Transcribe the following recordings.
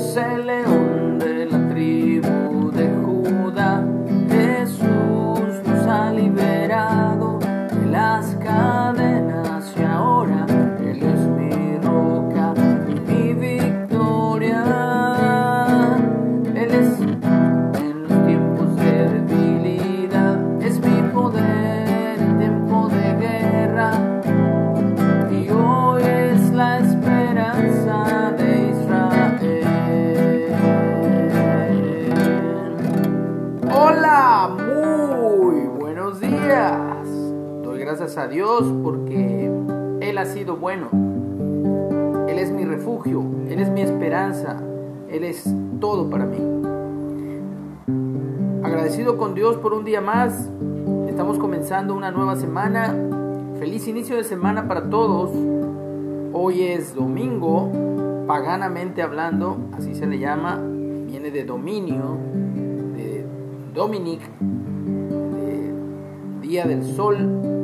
es el Dios porque Él ha sido bueno. Él es mi refugio, Él es mi esperanza, Él es todo para mí. Agradecido con Dios por un día más. Estamos comenzando una nueva semana. Feliz inicio de semana para todos. Hoy es domingo, paganamente hablando, así se le llama. Viene de dominio, de Dominic, de Día del Sol.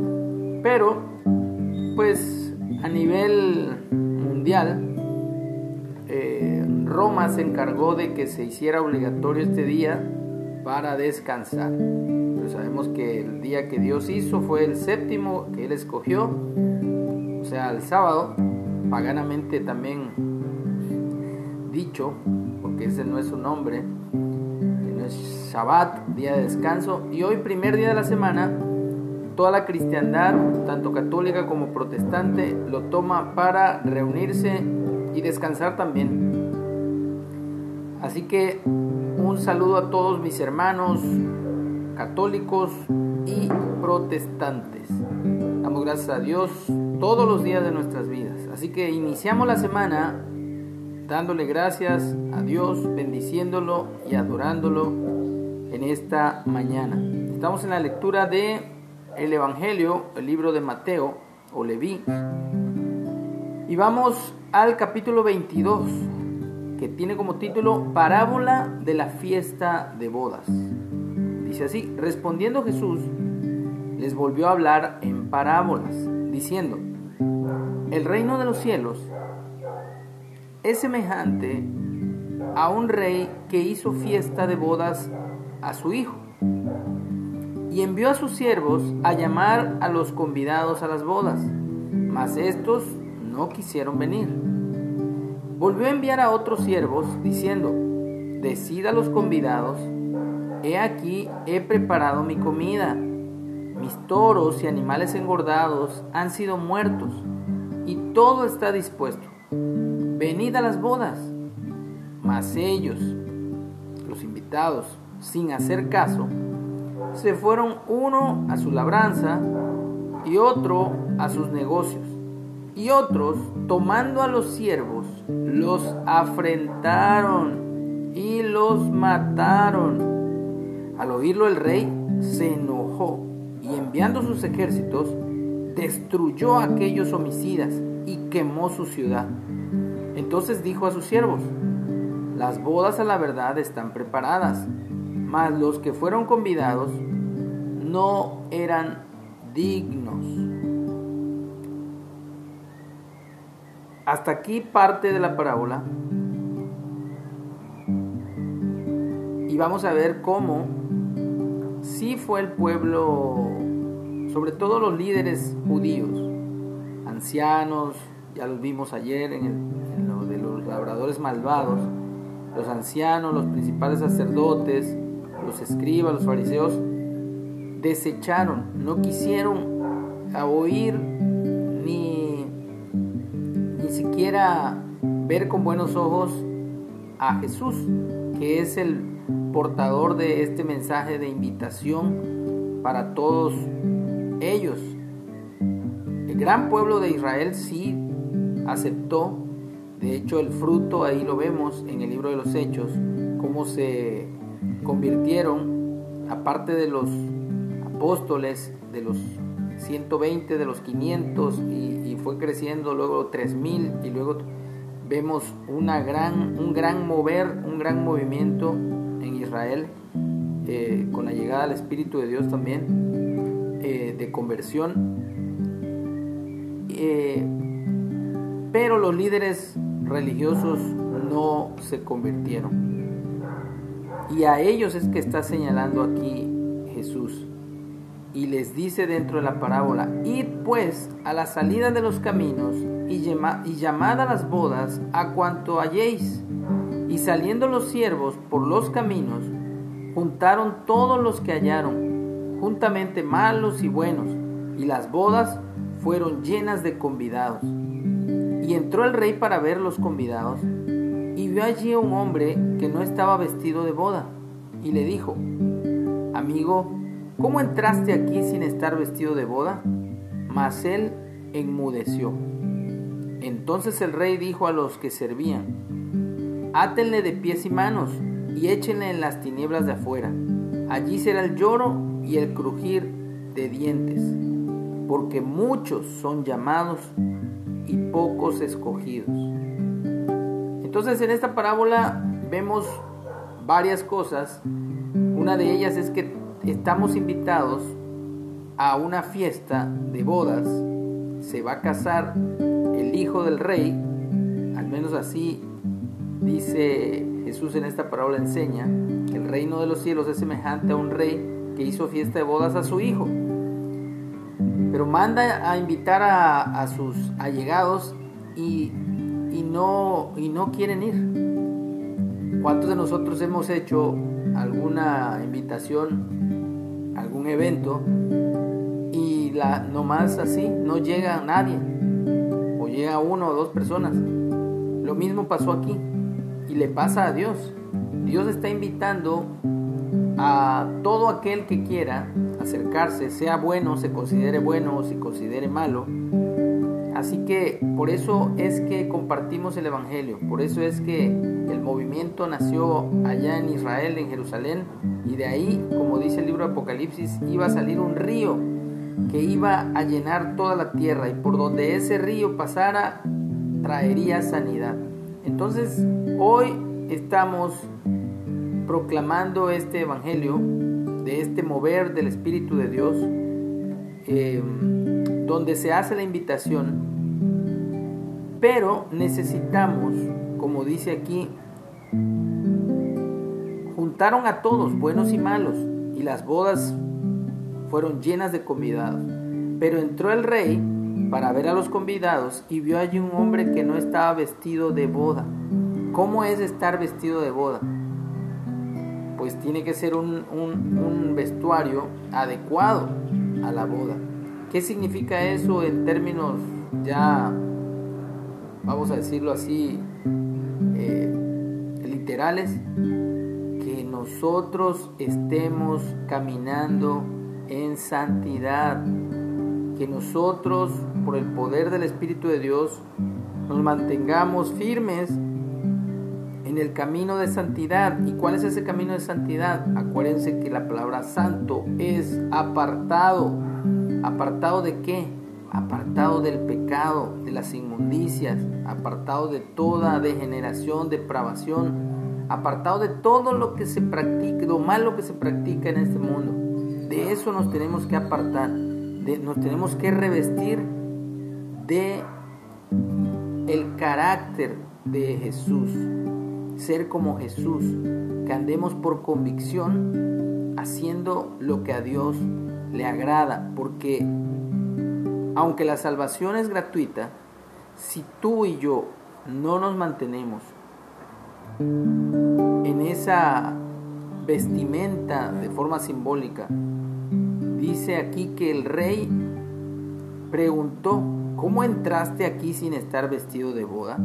Pero, pues a nivel mundial, eh, Roma se encargó de que se hiciera obligatorio este día para descansar. Pero sabemos que el día que Dios hizo fue el séptimo que Él escogió, o sea, el sábado, paganamente también dicho, porque ese no es su nombre, no es Shabbat, día de descanso, y hoy primer día de la semana, toda la cristiandad, tanto católica como protestante, lo toma para reunirse y descansar también. Así que un saludo a todos mis hermanos católicos y protestantes. Damos gracias a Dios todos los días de nuestras vidas. Así que iniciamos la semana dándole gracias a Dios, bendiciéndolo y adorándolo en esta mañana. Estamos en la lectura de el Evangelio, el libro de Mateo o Leví. Y vamos al capítulo 22 que tiene como título Parábola de la fiesta de bodas. Dice así, respondiendo Jesús, les volvió a hablar en parábolas, diciendo, el reino de los cielos es semejante a un rey que hizo fiesta de bodas a su hijo y envió a sus siervos a llamar a los convidados a las bodas, mas estos no quisieron venir. Volvió a enviar a otros siervos, diciendo, Decid a los convidados, he aquí he preparado mi comida, mis toros y animales engordados han sido muertos, y todo está dispuesto. Venid a las bodas. Mas ellos, los invitados, sin hacer caso, se fueron uno a su labranza y otro a sus negocios. Y otros, tomando a los siervos, los afrentaron y los mataron. Al oírlo el rey se enojó y enviando sus ejércitos, destruyó a aquellos homicidas y quemó su ciudad. Entonces dijo a sus siervos, las bodas a la verdad están preparadas, mas los que fueron convidados no eran dignos. Hasta aquí parte de la parábola. Y vamos a ver cómo sí fue el pueblo, sobre todo los líderes judíos, ancianos, ya los vimos ayer en, el, en lo de los labradores malvados, los ancianos, los principales sacerdotes, los escribas, los fariseos, desecharon, no quisieron oír ni, ni siquiera ver con buenos ojos a Jesús, que es el portador de este mensaje de invitación para todos ellos. El gran pueblo de Israel sí aceptó, de hecho el fruto ahí lo vemos en el libro de los Hechos, cómo se convirtieron, aparte de los apóstoles, de los 120, de los 500 y, fue creciendo luego 3000 y luego vemos una gran, un gran mover, un gran movimiento en Israel eh, con la llegada del Espíritu de Dios también eh, de conversión. Eh, pero los líderes religiosos no se convirtieron. Y a ellos es que está señalando aquí Jesús. Y les dice dentro de la parábola, id pues a la salida de los caminos y, llamad a las bodas a cuanto halléis. Y saliendo los siervos por los caminos, juntaron todos los que hallaron, juntamente malos y buenos, y las bodas fueron llenas de convidados. Y entró el rey para ver los convidados, y vio allí a un hombre que no estaba vestido de boda, y le dijo, Amigo, ¿cómo entraste aquí sin estar vestido de boda? Mas él enmudeció. Entonces el rey dijo a los que servían, Átenle de pies y manos y échenle en las tinieblas de afuera. Allí será el lloro y el crujir de dientes, porque muchos son llamados y pocos escogidos. Entonces en esta parábola vemos varias cosas. Una de ellas es que estamos invitados a una fiesta de bodas. Se va a casar el hijo del rey, al menos así dice Jesús en esta parábola enseña, que el reino de los cielos es semejante a un rey que hizo fiesta de bodas a su hijo. Pero manda a invitar a, sus allegados y no, y no quieren ir. ¿Cuántos de nosotros hemos hecho alguna invitación, algún evento y la nomás así no llega nadie o llega uno o dos personas? Lo mismo pasó aquí y le pasa a Dios. Dios está invitando a todo aquel que quiera acercarse, sea bueno, se considere bueno o se considere malo, Así que por eso es que compartimos el Evangelio, por eso es que el movimiento nació allá en Israel, en Jerusalén, y de ahí, como dice el libro de Apocalipsis, iba a salir un río que iba a llenar toda la tierra y por donde ese río pasara traería sanidad. Entonces, hoy estamos proclamando este Evangelio de este mover del Espíritu de Dios. Eh, donde se hace la invitación, pero necesitamos, como dice aquí, juntaron a todos, buenos y malos, y las bodas fueron llenas de convidados. Pero entró el rey para ver a los convidados y vio allí un hombre que no estaba vestido de boda. ¿Cómo es estar vestido de boda? Pues tiene que ser un, vestuario adecuado a la boda. ¿Qué significa eso en términos ya, vamos a decirlo así, eh, literales? Que nosotros estemos caminando en santidad, que nosotros, por el poder del Espíritu de Dios, nos mantengamos firmes en el camino de santidad. ¿Y cuál es ese camino de santidad? Acuérdense que la palabra santo es apartado. ¿Apartado de qué? Apartado del pecado, de las inmundicias, apartado de toda degeneración, depravación, apartado de todo lo que se practica, lo malo que se practica en este mundo. De eso nos tenemos que apartar, de, nos tenemos que revestir de el carácter de Jesús, ser como Jesús, que andemos por convicción haciendo lo que a Dios le agrada, porque aunque la salvación es gratuita, si tú y yo no nos mantenemos en esa vestimenta de forma simbólica, dice aquí que el rey preguntó, ¿cómo entraste aquí sin estar vestido de boda?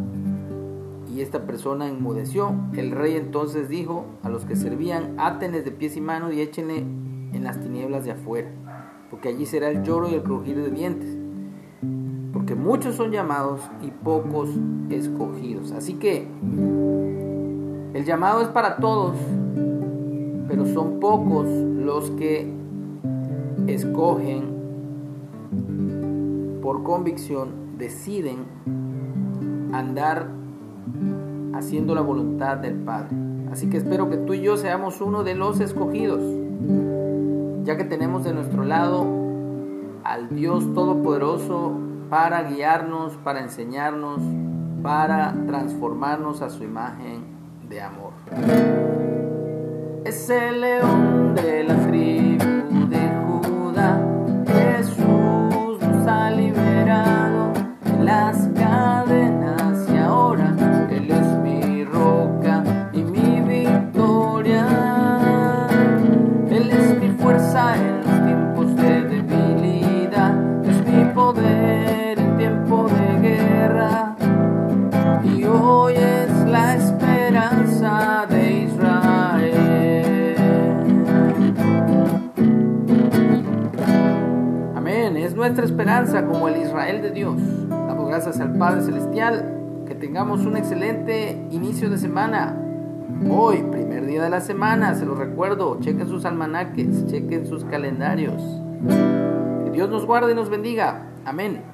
Y esta persona enmudeció. El rey entonces dijo a los que servían, átenes de pies y manos y échenle en las tinieblas de afuera, porque allí será el lloro y el crujir de dientes, muchos son llamados y pocos escogidos. Así que el llamado es para todos, pero son pocos los que escogen por convicción, deciden andar haciendo la voluntad del Padre. Así que espero que tú y yo seamos uno de los escogidos ya que tenemos de nuestro lado al Dios Todopoderoso para guiarnos, para enseñarnos, para transformarnos a su imagen de amor. Es el león de la tribu nuestra esperanza como el Israel de Dios. Damos gracias al Padre Celestial, que tengamos un excelente inicio de semana. Hoy, primer día de la semana, se lo recuerdo, chequen sus almanaques, chequen sus calendarios. Que Dios nos guarde y nos bendiga. Amén.